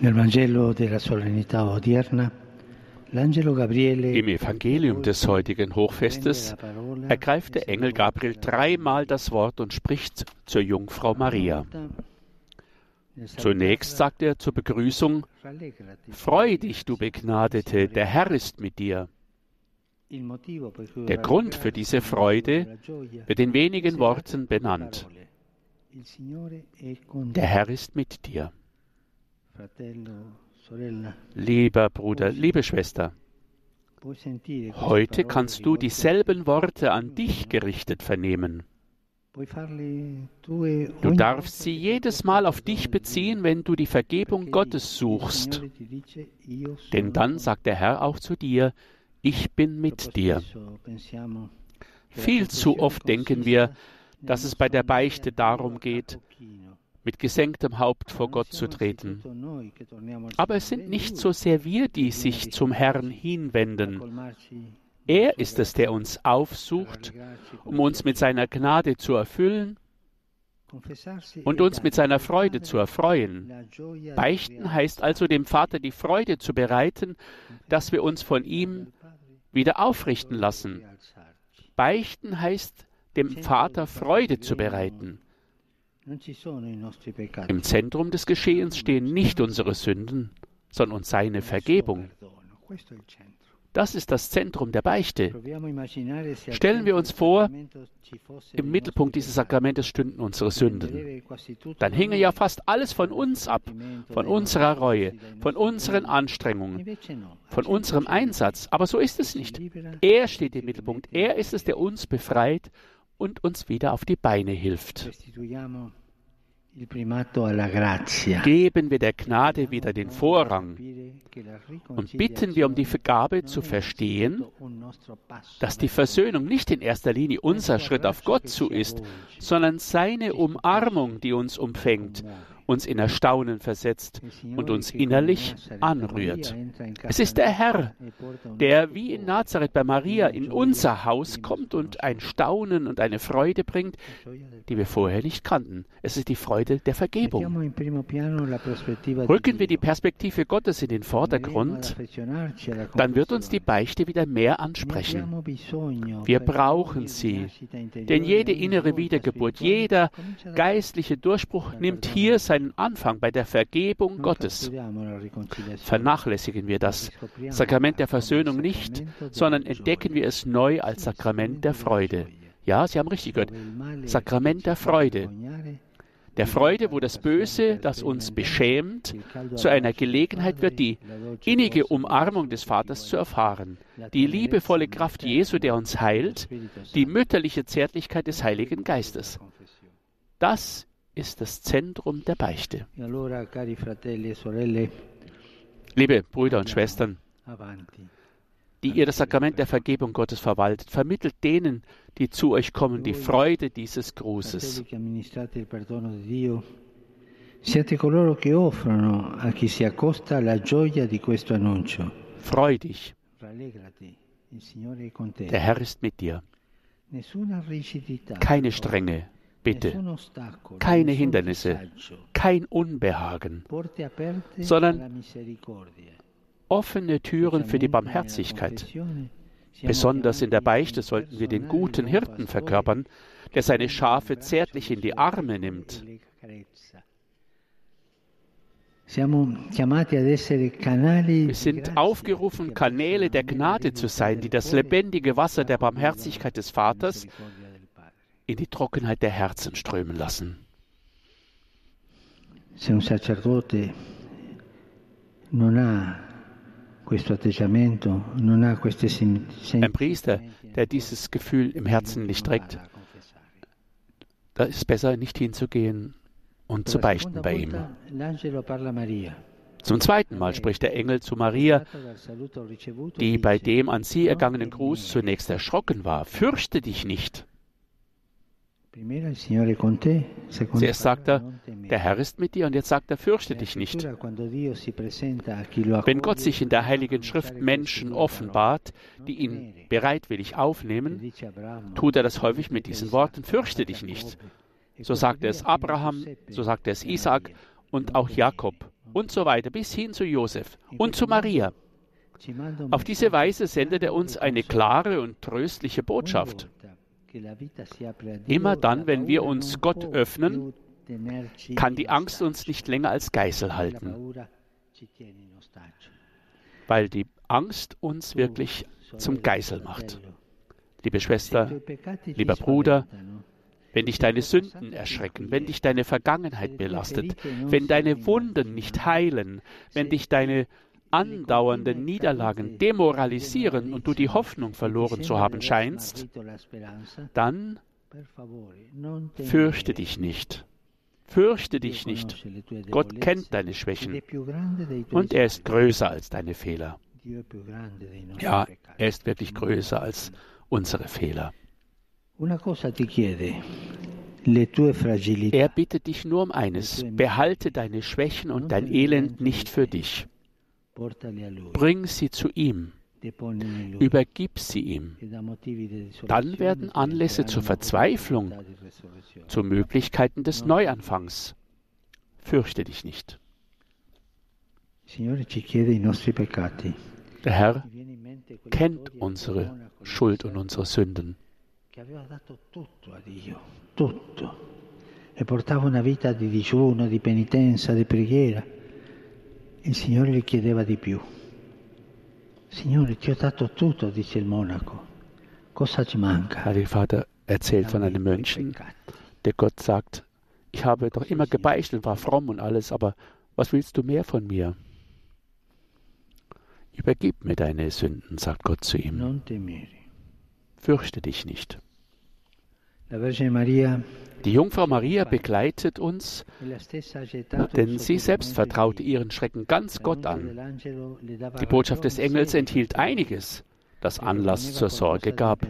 Im Evangelium des heutigen Hochfestes ergreift der Engel Gabriel dreimal das Wort und spricht zur Jungfrau Maria. Zunächst sagt er zur Begrüßung, Freu dich, du Begnadete, der Herr ist mit dir. Der Grund für diese Freude wird in wenigen Worten benannt. Der Herr ist mit dir. Lieber Bruder, liebe Schwester, heute kannst du dieselben Worte an dich gerichtet vernehmen. Du darfst sie jedes Mal auf dich beziehen, wenn du die Vergebung Gottes suchst. Denn dann sagt der Herr auch zu dir, ich bin mit dir. Viel zu oft denken wir, dass es bei der Beichte darum geht, mit gesenktem Haupt vor Gott zu treten. Aber es sind nicht so sehr wir, die sich zum Herrn hinwenden. Er ist es, der uns aufsucht, um uns mit seiner Gnade zu erfüllen und uns mit seiner Freude zu erfreuen. Beichten heißt also dem Vater die Freude zu bereiten, dass wir uns von ihm wieder aufrichten lassen. Beichten heißt dem Vater Freude zu bereiten. Im Zentrum des Geschehens stehen nicht unsere Sünden, sondern seine Vergebung. Das ist das Zentrum der Beichte. Stellen wir uns vor, im Mittelpunkt dieses Sakramentes stünden unsere Sünden. Dann hinge ja fast alles von uns ab, von unserer Reue, von unseren Anstrengungen, von unserem Einsatz. Aber so ist es nicht. Er steht im Mittelpunkt. Er ist es, der uns befreit und uns wieder auf die Beine hilft. Geben wir der Gnade wieder den Vorrang und bitten wir um die Vergabe zu verstehen, dass die Versöhnung nicht in erster Linie unser Schritt auf Gott zu ist, sondern seine Umarmung, die uns umfängt uns in Erstaunen versetzt und uns innerlich anrührt. Es ist der Herr, der wie in Nazareth bei Maria in unser Haus kommt und ein Staunen und eine Freude bringt, die wir vorher nicht kannten. Es ist die Freude der Vergebung. Rücken wir die Perspektive Gottes in den Vordergrund, dann wird uns die Beichte wieder mehr ansprechen. Wir brauchen sie, denn jede innere Wiedergeburt, jeder geistliche Durchbruch nimmt hier sein seinen Anfang bei der Vergebung Gottes. Vernachlässigen wir das Sakrament der Versöhnung nicht, sondern entdecken wir es neu als Sakrament der Freude. Ja, Sie haben richtig gehört. Sakrament der Freude. Der Freude, wo das Böse, das uns beschämt, zu einer Gelegenheit wird, die innige Umarmung des Vaters zu erfahren, die liebevolle Kraft Jesu, der uns heilt, die mütterliche Zärtlichkeit des Heiligen Geistes. Das ist das Zentrum der Beichte. E Liebe Brüder und Schwestern, die ihr das Sakrament der Vergebung Gottes verwaltet, vermittelt denen, die zu euch kommen, die Freude dieses Grußes. Freu dich. Der Herr ist mit dir. Keine Strenge, Bitte, keine Hindernisse, kein Unbehagen, sondern offene Türen für die Barmherzigkeit. Besonders in der Beichte sollten wir den guten Hirten verkörpern, der seine Schafe zärtlich in die Arme nimmt. Wir sind aufgerufen, Kanäle der Gnade zu sein, die das lebendige Wasser der Barmherzigkeit des Vaters in die Trockenheit der Herzen strömen lassen. Ein Priester, der dieses Gefühl im Herzen nicht trägt, da ist es besser, nicht hinzugehen und zu beichten bei ihm. Zum zweiten Mal spricht der Engel zu Maria, die bei dem an sie ergangenen Gruß zunächst erschrocken war. Fürchte dich nicht. Zuerst sagt er, der Herr ist mit dir und jetzt sagt er, fürchte dich nicht. Wenn Gott sich in der Heiligen Schrift Menschen offenbart, die ihn bereitwillig aufnehmen, tut er das häufig mit diesen Worten, fürchte dich nicht. So sagt er es Abraham, so sagt er es Isaac und auch Jakob und so weiter, bis hin zu Josef und zu Maria. Auf diese Weise sendet er uns eine klare und tröstliche Botschaft. Immer dann, wenn wir uns Gott öffnen, kann die Angst uns nicht länger als Geißel halten, weil die Angst uns wirklich zum Geißel macht. Liebe Schwester, lieber Bruder, wenn dich deine Sünden erschrecken, wenn dich deine Vergangenheit belastet, wenn deine Wunden nicht heilen, wenn dich deine andauernden Niederlagen demoralisieren und du die Hoffnung verloren zu haben scheinst, dann fürchte dich nicht. Fürchte dich nicht. Gott kennt deine Schwächen und er ist größer als deine Fehler. Ja, er ist wirklich größer als unsere Fehler. Er bittet dich nur um eines, behalte deine Schwächen und dein Elend nicht für dich. Bring sie zu ihm. Übergib sie ihm. Dann werden Anlässe zur Verzweiflung, zu Möglichkeiten des Neuanfangs. Fürchte dich nicht. Der Herr kennt unsere Schuld und unsere Sünden. E portava una vita di digiuno, di penitenza, di preghiera. Il Signore gli chiedeva di più. Signore, ti ho dato tutto, dice il monaco. Cosa ci manca? Der Vater erzählt von einem Mönchen, der Gott sagt, ich habe doch immer gebeichtet, war fromm und alles, aber was willst du mehr von mir? Übergib mir deine Sünden, sagt Gott zu ihm. Fürchte dich nicht. Die Jungfrau Maria begleitet uns, denn sie selbst vertraute ihren Schrecken ganz Gott an. Die Botschaft des Engels enthielt einiges, das Anlass zur Sorge gab.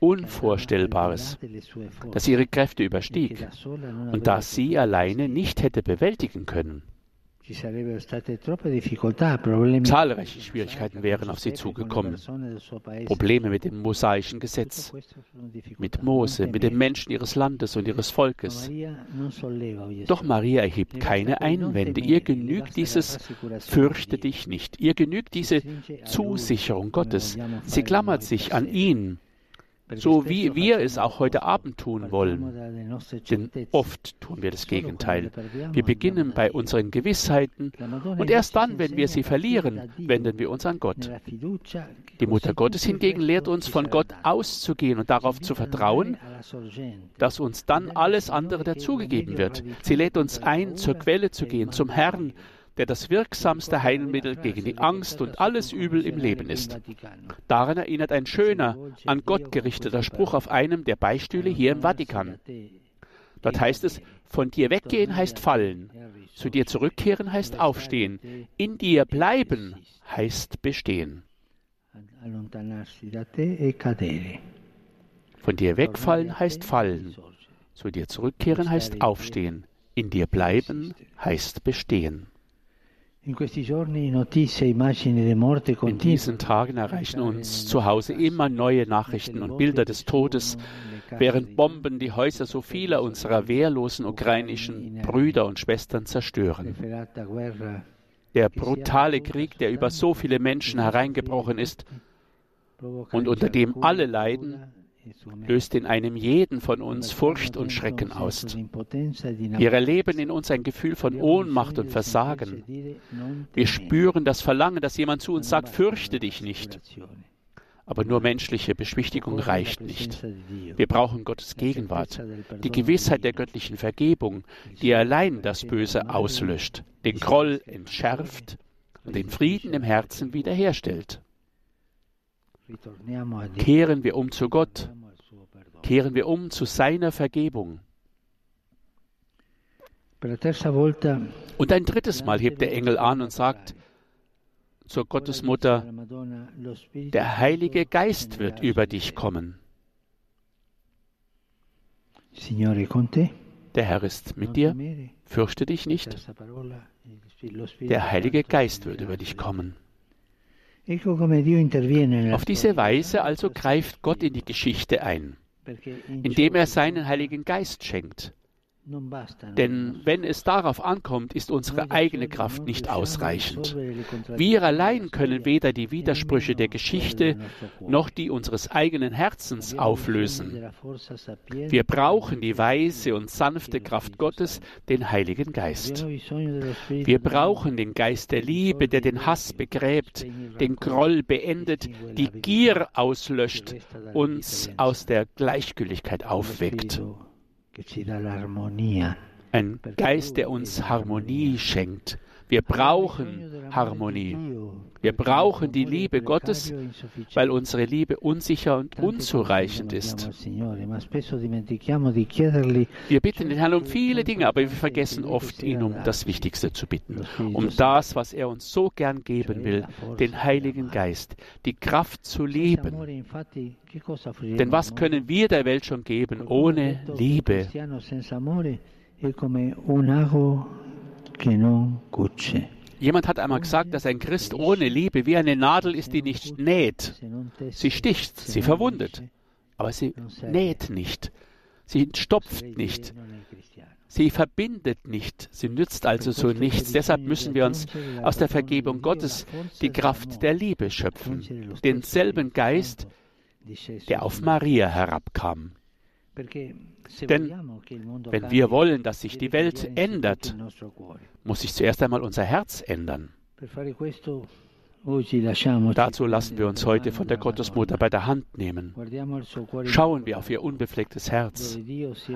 Unvorstellbares, das ihre Kräfte überstieg und das sie alleine nicht hätte bewältigen können. Zahlreiche Schwierigkeiten wären auf sie zugekommen. Probleme mit dem mosaischen Gesetz, mit Mose, mit den Menschen ihres Landes und ihres Volkes. Doch Maria erhebt keine Einwände. Ihr genügt dieses Fürchte dich nicht. Ihr genügt diese Zusicherung Gottes. Sie klammert sich an ihn so wie wir es auch heute Abend tun wollen. Denn oft tun wir das Gegenteil. Wir beginnen bei unseren Gewissheiten und erst dann, wenn wir sie verlieren, wenden wir uns an Gott. Die Mutter Gottes hingegen lehrt uns, von Gott auszugehen und darauf zu vertrauen, dass uns dann alles andere dazugegeben wird. Sie lädt uns ein, zur Quelle zu gehen, zum Herrn, der das wirksamste Heilmittel gegen die Angst und alles Übel im Leben ist. Daran erinnert ein schöner, an Gott gerichteter Spruch auf einem der Beistühle hier im Vatikan. Dort heißt es, von dir weggehen heißt fallen, zu dir zurückkehren heißt aufstehen, in dir bleiben heißt bestehen. Von dir wegfallen heißt fallen, zu dir zurückkehren heißt aufstehen, in dir bleiben heißt bestehen. In diesen Tagen erreichen uns zu Hause immer neue Nachrichten und Bilder des Todes, während Bomben die Häuser so vieler unserer wehrlosen ukrainischen Brüder und Schwestern zerstören. Der brutale Krieg, der über so viele Menschen hereingebrochen ist und unter dem alle leiden, löst in einem jeden von uns Furcht und Schrecken aus. Wir erleben in uns ein Gefühl von Ohnmacht und Versagen. Wir spüren das Verlangen, dass jemand zu uns sagt, fürchte dich nicht. Aber nur menschliche Beschwichtigung reicht nicht. Wir brauchen Gottes Gegenwart, die Gewissheit der göttlichen Vergebung, die allein das Böse auslöscht, den Groll entschärft und den Frieden im Herzen wiederherstellt. Kehren wir um zu Gott, kehren wir um zu seiner Vergebung. Und ein drittes Mal hebt der Engel an und sagt zur Gottesmutter, der Heilige Geist wird über dich kommen. Der Herr ist mit dir, fürchte dich nicht. Der Heilige Geist wird über dich kommen. Auf diese Weise also greift Gott in die Geschichte ein, indem er seinen Heiligen Geist schenkt, Denn wenn es darauf ankommt, ist unsere eigene Kraft nicht ausreichend. Wir allein können weder die Widersprüche der Geschichte noch die unseres eigenen Herzens auflösen. Wir brauchen die weise und sanfte Kraft Gottes, den Heiligen Geist. Wir brauchen den Geist der Liebe, der den Hass begräbt, den Groll beendet, die Gier auslöscht, uns aus der Gleichgültigkeit aufweckt. que se la armonía Ein Geist, der uns Harmonie schenkt. Wir brauchen Harmonie. Wir brauchen die Liebe Gottes, weil unsere Liebe unsicher und unzureichend ist. Wir bitten den Herrn um viele Dinge, aber wir vergessen oft, ihn um das Wichtigste zu bitten. Um das, was er uns so gern geben will, den Heiligen Geist, die Kraft zu leben. Denn was können wir der Welt schon geben ohne Liebe? Jemand hat einmal gesagt, dass ein Christ ohne Liebe wie eine Nadel ist, die nicht näht. Sie sticht, sie verwundet, aber sie näht nicht. Sie stopft nicht. Sie verbindet nicht. Sie nützt also so nichts. Deshalb müssen wir uns aus der Vergebung Gottes die Kraft der Liebe schöpfen. Denselben Geist, der auf Maria herabkam. Denn wenn wir wollen, dass sich die Welt ändert, muss sich zuerst einmal unser Herz ändern. Dazu lassen wir uns heute von der Gottesmutter bei der Hand nehmen. Schauen wir auf ihr unbeflecktes Herz,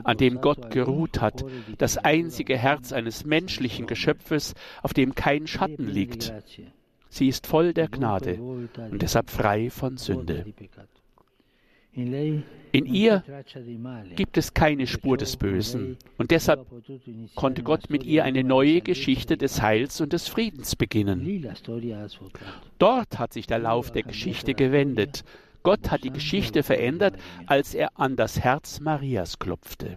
an dem Gott geruht hat, das einzige Herz eines menschlichen Geschöpfes, auf dem kein Schatten liegt. Sie ist voll der Gnade und deshalb frei von Sünde. In ihr gibt es keine Spur des Bösen. und deshalb konnte Gott mit ihr eine neue Geschichte des Heils und des Friedens beginnen. Dort hat sich der Lauf der Geschichte gewendet. Gott hat die Geschichte verändert, als er an das Herz Marias klopfte.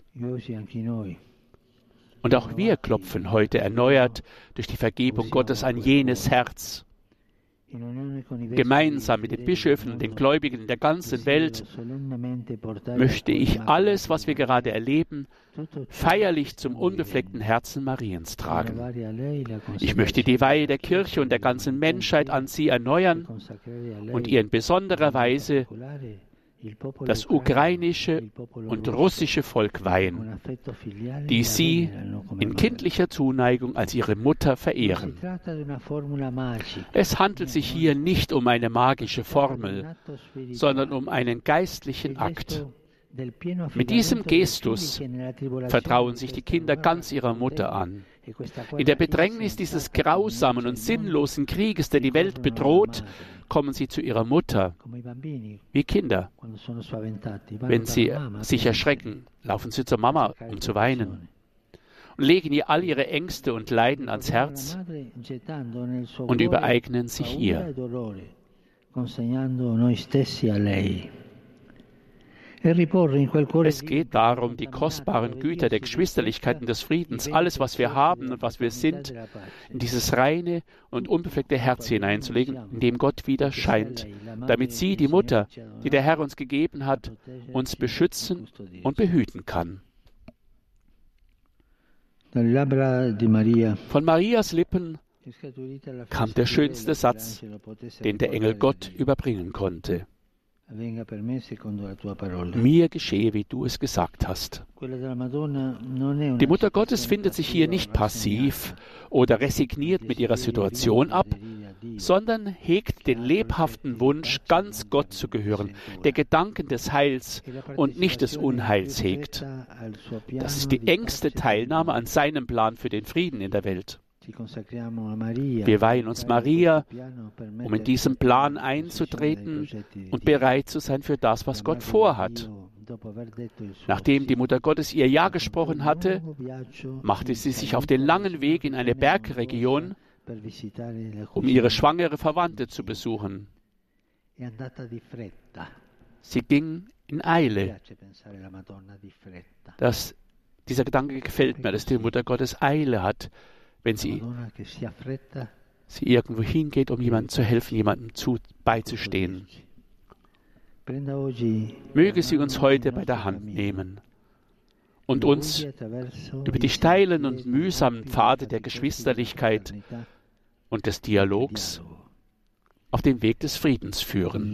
Und auch wir klopfen heute erneuert durch die Vergebung Gottes an jenes Herz. Gemeinsam mit den Bischöfen und den Gläubigen in der ganzen Welt möchte ich alles, was wir gerade erleben, feierlich zum unbefleckten Herzen Mariens tragen. Ich möchte die Weihe der Kirche und der ganzen Menschheit an sie erneuern und ihr in besonderer Weise das ukrainische und russische Volk weihen, die sie in kindlicher Zuneigung als ihre Mutter verehren. Es handelt sich hier nicht um eine magische Formel, sondern um einen geistlichen Akt. Mit diesem Gestus vertrauen sich die Kinder ganz ihrer Mutter an. In der Bedrängnis dieses grausamen und sinnlosen Krieges, der die Welt bedroht, kommen sie zu ihrer Mutter. Wie Kinder. Wenn sie sich erschrecken, laufen sie zur Mama, um zu weinen. Und legen ihr all ihre Ängste und Leiden ans Herz und übereignen sich ihr. Es geht darum, die kostbaren Güter der Geschwisterlichkeit und des Friedens, alles, was wir haben und was wir sind, in dieses reine und unbefleckte Herz hineinzulegen, in dem Gott wieder scheint, damit sie, die Mutter, die der Herr uns gegeben hat, uns beschützen und behüten kann. Von Marias Lippen kam der schönste Satz, den der Engel Gott überbringen konnte. Mir geschehe, wie du es gesagt hast. Die Mutter Gottes findet sich hier nicht passiv oder resigniert mit ihrer Situation ab, sondern hegt den lebhaften Wunsch, ganz Gott zu gehören, der Gedanken des Heils und nicht des Unheils hegt. Das ist die engste Teilnahme an seinem Plan für den Frieden in der Welt. Wir weihen uns Maria, um in diesem Plan einzutreten und bereit zu sein für das, was Gott vorhat. Nachdem die Mutter Gottes ihr Ja gesprochen hatte, machte sie sich auf den langen Weg in eine Bergregion, um ihre schwangere Verwandte zu besuchen. Sie ging in Eile. Das, dieser Gedanke gefällt mir, dass die Mutter Gottes Eile hat wenn sie, sie irgendwo hingeht, um jemandem zu helfen, jemandem zu, beizustehen. Möge sie uns heute bei der Hand nehmen und uns über die steilen und mühsamen Pfade der Geschwisterlichkeit und des Dialogs auf den Weg des Friedens führen.